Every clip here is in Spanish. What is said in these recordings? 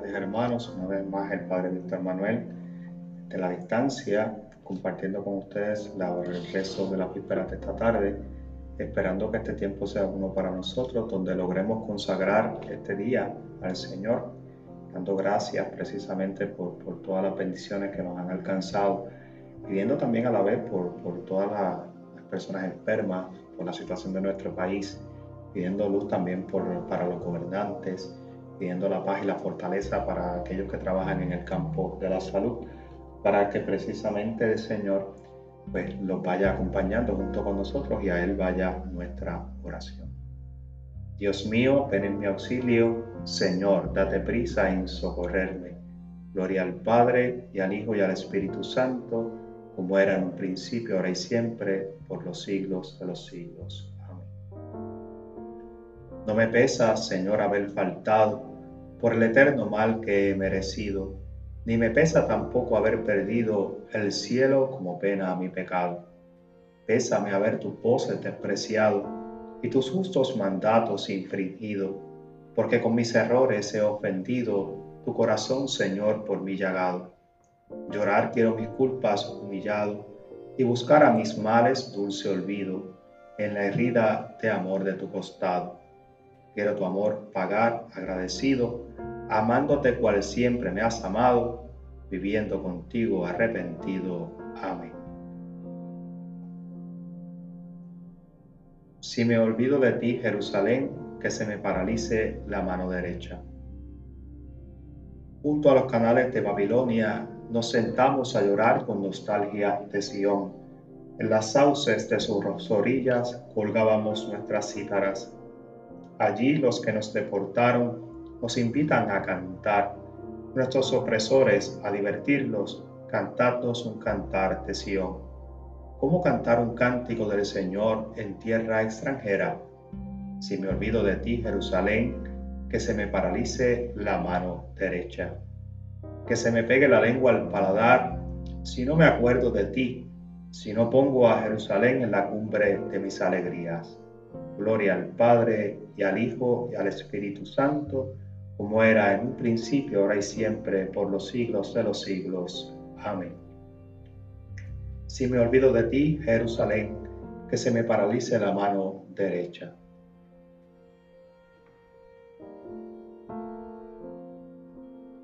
tardes hermanos, una vez más el Padre Víctor Manuel de la distancia, compartiendo con ustedes la, el rezo de la vísperas de esta tarde, esperando que este tiempo sea uno para nosotros, donde logremos consagrar este día al Señor, dando gracias precisamente por, por todas las bendiciones que nos han alcanzado, pidiendo también a la vez por, por todas las, las personas enfermas, por la situación de nuestro país, pidiendo luz también por, para los gobernantes, pidiendo la paz y la fortaleza para aquellos que trabajan en el campo de la salud, para que precisamente el Señor pues, los vaya acompañando junto con nosotros y a Él vaya nuestra oración. Dios mío, ven en mi auxilio, Señor, date prisa en socorrerme. Gloria al Padre y al Hijo y al Espíritu Santo, como era en un principio, ahora y siempre, por los siglos de los siglos. Amén. No me pesa, Señor, haber faltado por el eterno mal que he merecido, ni me pesa tampoco haber perdido el cielo como pena a mi pecado. Pésame haber tus voces despreciado y tus justos mandatos infringido, porque con mis errores he ofendido tu corazón, Señor, por mi llagado. Llorar quiero mis culpas humillado y buscar a mis males dulce olvido en la herida de amor de tu costado. Quiero tu amor pagar agradecido, amándote cual siempre me has amado, viviendo contigo arrepentido. Amén. Si me olvido de ti, Jerusalén, que se me paralice la mano derecha. Junto a los canales de Babilonia nos sentamos a llorar con nostalgia de Sión. En las sauces de sus orillas colgábamos nuestras cítaras Allí los que nos deportaron nos invitan a cantar, nuestros opresores a divertirlos, cantadnos un cantar de Sión. ¿Cómo cantar un cántico del Señor en tierra extranjera? Si me olvido de ti, Jerusalén, que se me paralice la mano derecha, que se me pegue la lengua al paladar, si no me acuerdo de ti, si no pongo a Jerusalén en la cumbre de mis alegrías. Gloria al Padre y al Hijo y al Espíritu Santo, como era en un principio, ahora y siempre, por los siglos de los siglos. Amén. Si me olvido de ti, Jerusalén, que se me paralice la mano derecha.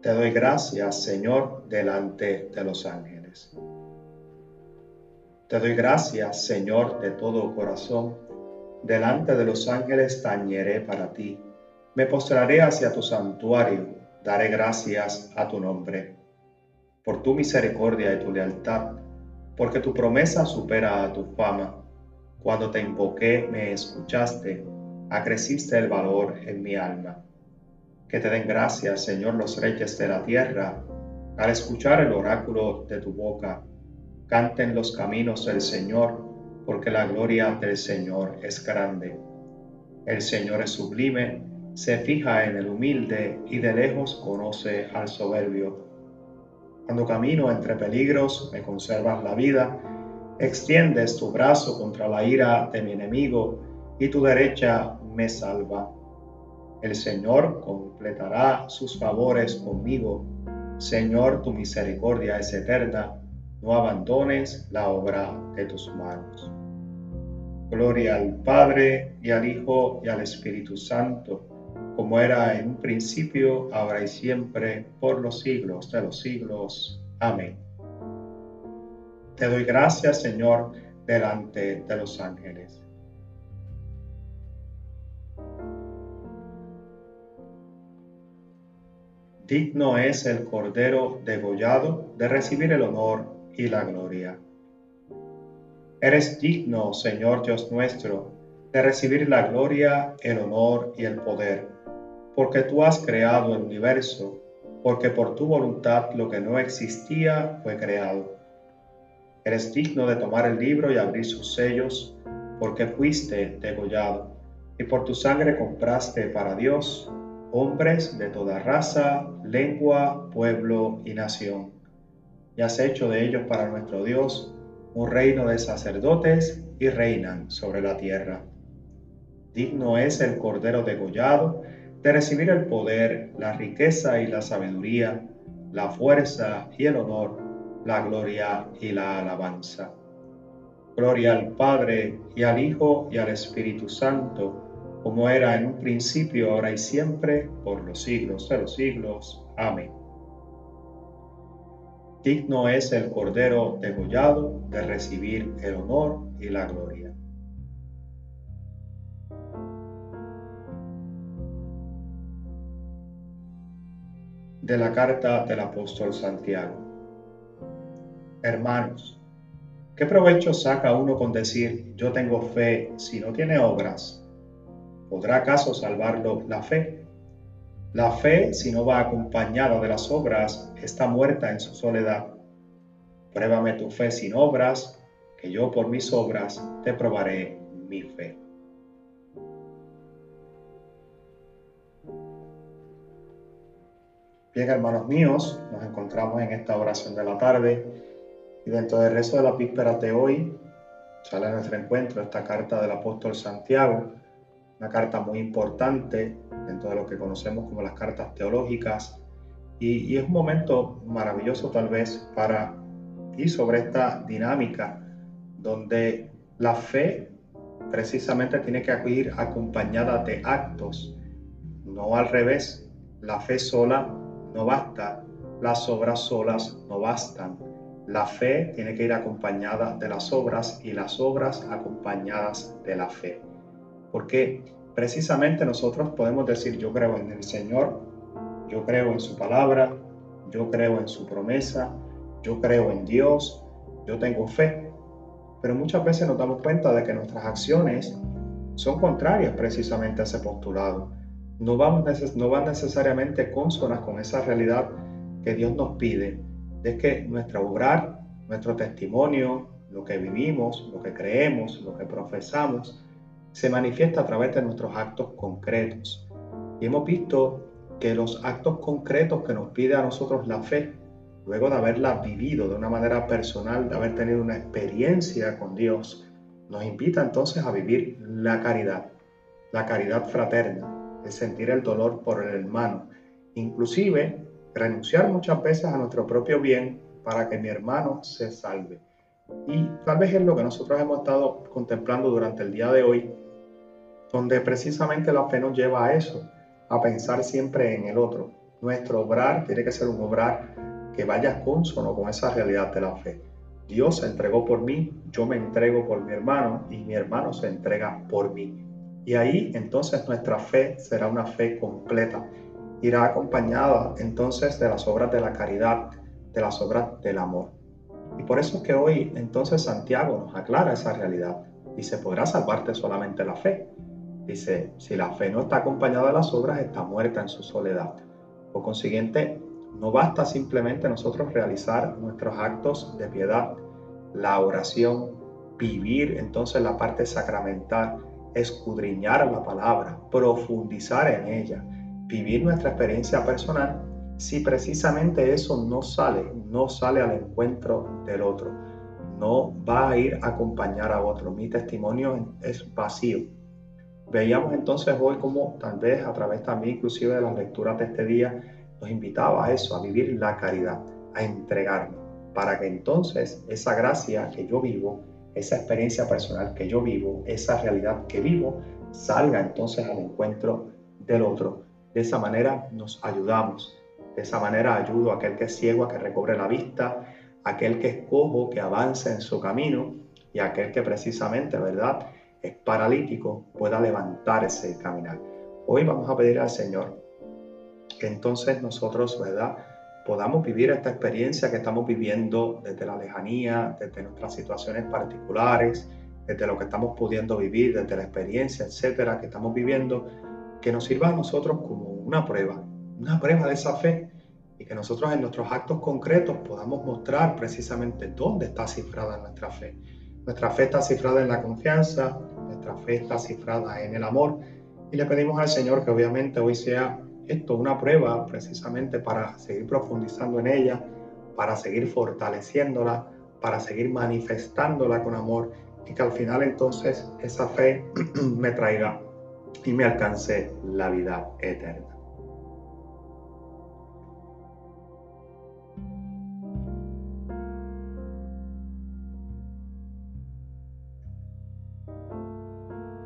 Te doy gracias, Señor, delante de los ángeles. Te doy gracias, Señor, de todo corazón delante de los ángeles tañeré para ti. Me postraré hacia tu santuario, daré gracias a tu nombre. Por tu misericordia y tu lealtad, porque tu promesa supera a tu fama. Cuando te invoqué, me escuchaste, acreciste el valor en mi alma. Que te den gracias, Señor, los reyes de la tierra, al escuchar el oráculo de tu boca. Canten los caminos del Señor porque la gloria del Señor es grande. El Señor es sublime, se fija en el humilde y de lejos conoce al soberbio. Cuando camino entre peligros, me conservas la vida, extiendes tu brazo contra la ira de mi enemigo y tu derecha me salva. El Señor completará sus favores conmigo. Señor, tu misericordia es eterna no abandones la obra de tus manos. Gloria al Padre y al Hijo y al Espíritu Santo, como era en un principio, ahora y siempre, por los siglos de los siglos. Amén. Te doy gracias, Señor, delante de los ángeles. Digno es el Cordero degollado de recibir el honor y la gloria. Eres digno, Señor Dios nuestro, de recibir la gloria, el honor y el poder, porque tú has creado el universo, porque por tu voluntad lo que no existía fue creado. Eres digno de tomar el libro y abrir sus sellos, porque fuiste degollado, y por tu sangre compraste para Dios hombres de toda raza, lengua, pueblo y nación y has hecho de ellos para nuestro Dios un reino de sacerdotes y reinan sobre la tierra. Digno es el Cordero degollado de recibir el poder, la riqueza y la sabiduría, la fuerza y el honor, la gloria y la alabanza. Gloria al Padre y al Hijo y al Espíritu Santo, como era en un principio, ahora y siempre, por los siglos de los siglos. Amén. Digno es el Cordero degollado de recibir el honor y la gloria. De la carta del apóstol Santiago. Hermanos, ¿Qué provecho saca uno con decir yo tengo fe si no tiene obras? ¿Podrá acaso salvarlo la fe? La fe, si no va acompañada de las obras, está muerta en su soledad. Pruébame tu fe sin obras, que yo por mis obras te probaré mi fe. Bien, hermanos míos, nos encontramos en esta oración de la tarde y dentro del resto de las vísperas de hoy sale a nuestro encuentro esta carta del apóstol Santiago, una carta muy importante dentro de lo que conocemos como las cartas teológicas. Y, es un momento maravilloso tal vez para ir sobre esta dinámica donde la fe precisamente tiene que ir acompañada de actos, no al revés. La fe sola no basta, las obras solas no bastan. La fe tiene que ir acompañada de las obras y las obras acompañadas de la fe. Porque precisamente nosotros podemos decir, yo creo en el Señor, yo creo en su palabra, yo creo en su promesa, yo creo en Dios, yo tengo fe. Pero muchas veces nos damos cuenta de que nuestras acciones son contrarias precisamente a ese postulado. No, vamos no van necesariamente consonas con esa realidad que Dios nos pide es que nuestro obrar, nuestro testimonio, lo que vivimos, lo que creemos, lo que profesamos, se manifiesta a través de nuestros actos concretos. Y hemos visto que los actos concretos que nos pide a nosotros la fe, luego de haberla vivido de una manera personal, de haber tenido una experiencia con Dios, nos invita entonces a vivir la caridad, la caridad fraterna, el sentir el dolor por el hermano, inclusive renunciar muchas veces a nuestro propio bien para que mi hermano se salve. Y tal vez es lo que nosotros hemos estado contemplando durante el día de hoy, donde precisamente la fe nos lleva a eso, a pensar siempre en el otro. Nuestro obrar tiene que ser un obrar que vaya consono con esa realidad de la fe. Dios se entregó por mí, yo me entrego por mi hermano y mi hermano se entrega por mí. Y ahí entonces nuestra fe será una fe completa irá acompañada entonces de las obras de la caridad, de las obras del amor. Y por eso es que hoy entonces Santiago nos aclara esa realidad. Dice, podrá salvarte solamente la fe. Dice, si la fe no está acompañada de las obras, está muerta en su soledad. Por consiguiente, no basta simplemente nosotros realizar nuestros actos de piedad, la oración, vivir entonces la parte sacramental, escudriñar la palabra, profundizar en ella, vivir nuestra experiencia personal si precisamente eso no sale, no sale al encuentro del otro, no va a ir a acompañar a otro. Mi testimonio es vacío. Veíamos entonces hoy como tal vez a través también inclusive de las lecturas de este día nos invitaba a eso, a vivir la caridad, a entregarme, para que entonces esa gracia que yo vivo, esa experiencia personal que yo vivo, esa realidad que vivo, salga entonces al encuentro del otro de esa manera nos ayudamos. De esa manera ayudo a aquel que es ciego a que recobre la vista, aquel que es cojo que avance en su camino y aquel que precisamente, ¿verdad?, es paralítico pueda levantarse y caminar. Hoy vamos a pedir al Señor que entonces nosotros, ¿verdad?, podamos vivir esta experiencia que estamos viviendo desde la lejanía, desde nuestras situaciones particulares, desde lo que estamos pudiendo vivir, desde la experiencia, etcétera, que estamos viviendo, que nos sirva a nosotros como una prueba, una prueba de esa fe y que nosotros en nuestros actos concretos podamos mostrar precisamente dónde está cifrada nuestra fe. Nuestra fe está cifrada en la confianza, nuestra fe está cifrada en el amor y le pedimos al Señor que obviamente hoy sea esto una prueba precisamente para seguir profundizando en ella, para seguir fortaleciéndola, para seguir manifestándola con amor y que al final entonces esa fe me traiga y me alcance la vida eterna.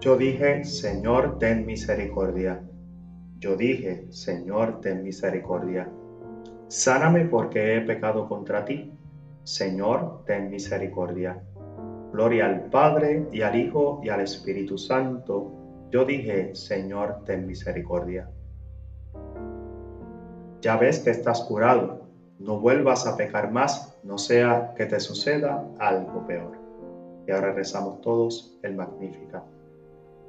Yo dije, Señor, ten misericordia. Yo dije, Señor, ten misericordia. Sáname porque he pecado contra ti. Señor, ten misericordia. Gloria al Padre y al Hijo y al Espíritu Santo. Yo dije, Señor, ten misericordia. Ya ves que estás curado. No vuelvas a pecar más, no sea que te suceda algo peor. Y ahora rezamos todos el Magnífica.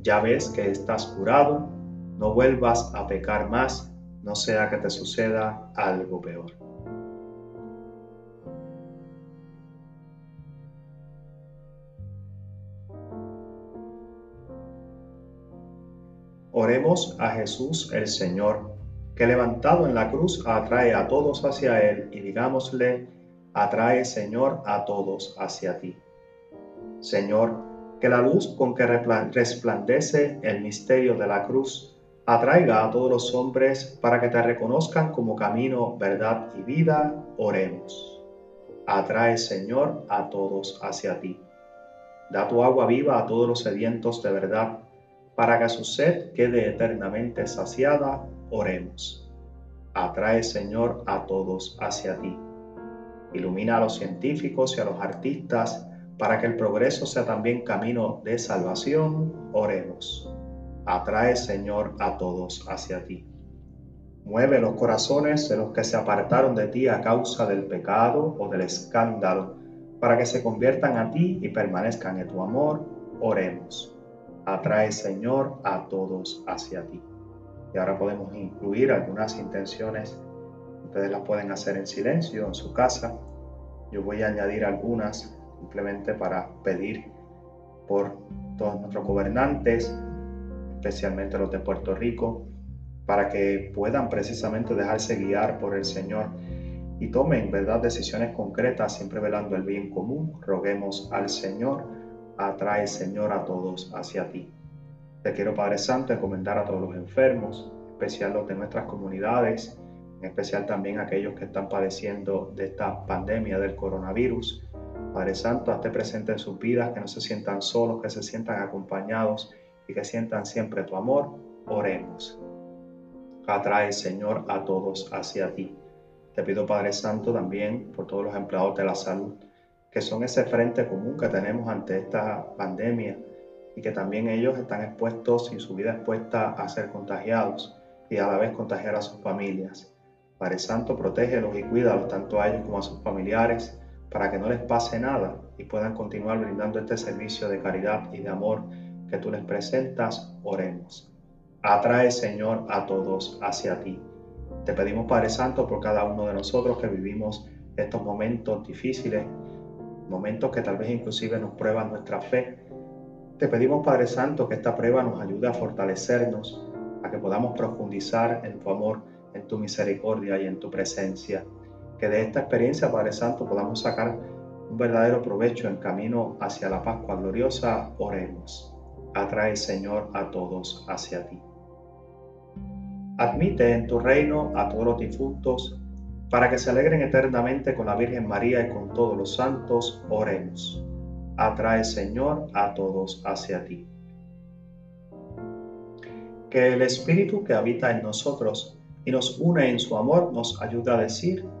Ya ves que estás curado, no vuelvas a pecar más, no sea que te suceda algo peor. Oremos a Jesús el Señor, que levantado en la cruz atrae a todos hacia Él y digámosle, atrae Señor a todos hacia ti. Señor, que la luz con que resplandece el misterio de la cruz atraiga a todos los hombres para que te reconozcan como camino, verdad y vida, oremos. Atrae, Señor, a todos hacia ti. Da tu agua viva a todos los sedientos de verdad, para que su sed quede eternamente saciada, oremos. Atrae, Señor, a todos hacia ti. Ilumina a los científicos y a los artistas, para que el progreso sea también camino de salvación, oremos. Atrae, Señor, a todos hacia ti. Mueve los corazones de los que se apartaron de ti a causa del pecado o del escándalo, para que se conviertan a ti y permanezcan en tu amor, oremos. Atrae, Señor, a todos hacia ti. Y ahora podemos incluir algunas intenciones. Ustedes las pueden hacer en silencio en su casa. Yo voy a añadir algunas simplemente para pedir por todos nuestros gobernantes, especialmente los de Puerto Rico, para que puedan precisamente dejarse guiar por el Señor y tomen, ¿verdad?, decisiones concretas, siempre velando el bien común. Roguemos al Señor, atrae, Señor, a todos hacia ti. Te quiero, Padre Santo, encomendar a todos los enfermos, en especial los de nuestras comunidades, en especial también aquellos que están padeciendo de esta pandemia del coronavirus. Padre Santo, hazte presente en sus vidas, que no se sientan solos, que se sientan acompañados y que sientan siempre tu amor. Oremos. Atrae, Señor, a todos hacia ti. Te pido, Padre Santo, también por todos los empleados de la salud, que son ese frente común que tenemos ante esta pandemia y que también ellos están expuestos y su vida expuesta a ser contagiados y a la vez contagiar a sus familias. Padre Santo, protégelos y cuídalos tanto a ellos como a sus familiares para que no les pase nada y puedan continuar brindando este servicio de caridad y de amor que tú les presentas, oremos. Atrae, Señor, a todos hacia ti. Te pedimos, Padre Santo, por cada uno de nosotros que vivimos estos momentos difíciles, momentos que tal vez inclusive nos prueban nuestra fe. Te pedimos, Padre Santo, que esta prueba nos ayude a fortalecernos, a que podamos profundizar en tu amor, en tu misericordia y en tu presencia que de esta experiencia, Padre Santo, podamos sacar un verdadero provecho en camino hacia la Pascua gloriosa, oremos. Atrae, Señor, a todos hacia ti. Admite en tu reino a todos los difuntos, para que se alegren eternamente con la Virgen María y con todos los santos, oremos. atrae, Señor, a todos hacia ti. Que el Espíritu que habita en nosotros y nos une en su amor nos ayude a decir,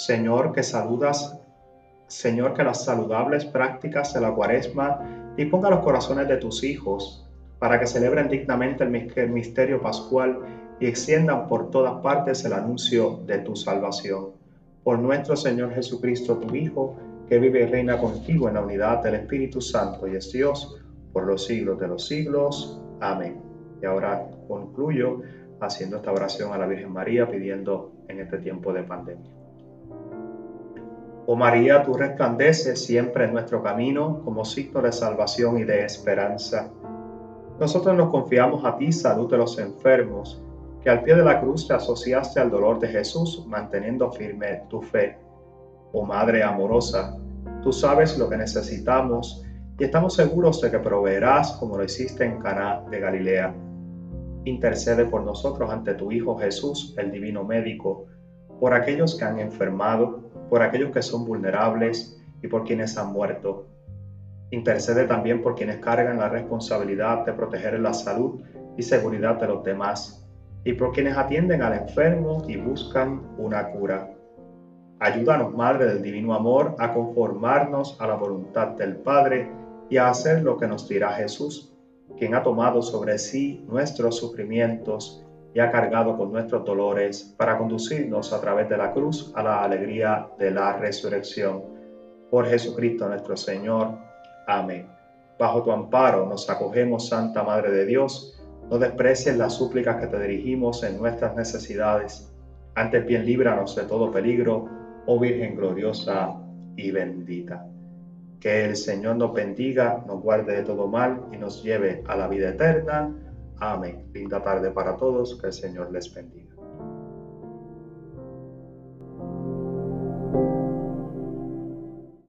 Señor, que saludas, Señor, que las saludables prácticas de la cuaresma disponga los corazones de tus hijos para que celebren dignamente el misterio pascual y extiendan por todas partes el anuncio de tu salvación. Por nuestro Señor Jesucristo, tu Hijo, que vive y reina contigo en la unidad del Espíritu Santo y es Dios por los siglos de los siglos. Amén. Y ahora concluyo haciendo esta oración a la Virgen María pidiendo en este tiempo de pandemia. Oh María, tú resplandeces siempre en nuestro camino como signo de salvación y de esperanza. Nosotros nos confiamos a ti, salud de los enfermos, que al pie de la cruz te asociaste al dolor de Jesús, manteniendo firme tu fe. Oh Madre amorosa, tú sabes lo que necesitamos y estamos seguros de que proveerás como lo hiciste en Caná de Galilea. Intercede por nosotros ante tu Hijo Jesús, el divino médico, por aquellos que han enfermado, por aquellos que son vulnerables y por quienes han muerto. Intercede también por quienes cargan la responsabilidad de proteger la salud y seguridad de los demás y por quienes atienden al enfermo y buscan una cura. Ayúdanos, Madre del Divino Amor, a conformarnos a la voluntad del Padre y a hacer lo que nos dirá Jesús, quien ha tomado sobre sí nuestros sufrimientos y ha cargado con nuestros dolores para conducirnos a través de la cruz a la alegría de la resurrección. Por Jesucristo nuestro Señor. Amén. Bajo tu amparo nos acogemos, Santa Madre de Dios. No desprecies las súplicas que te dirigimos en nuestras necesidades. Antes bien líbranos de todo peligro oh Virgen gloriosa y bendita. Que el Señor nos bendiga, nos guarde de todo mal y nos lleve a la vida eterna. Amén. Linda tarde para todos, que el Señor les bendiga.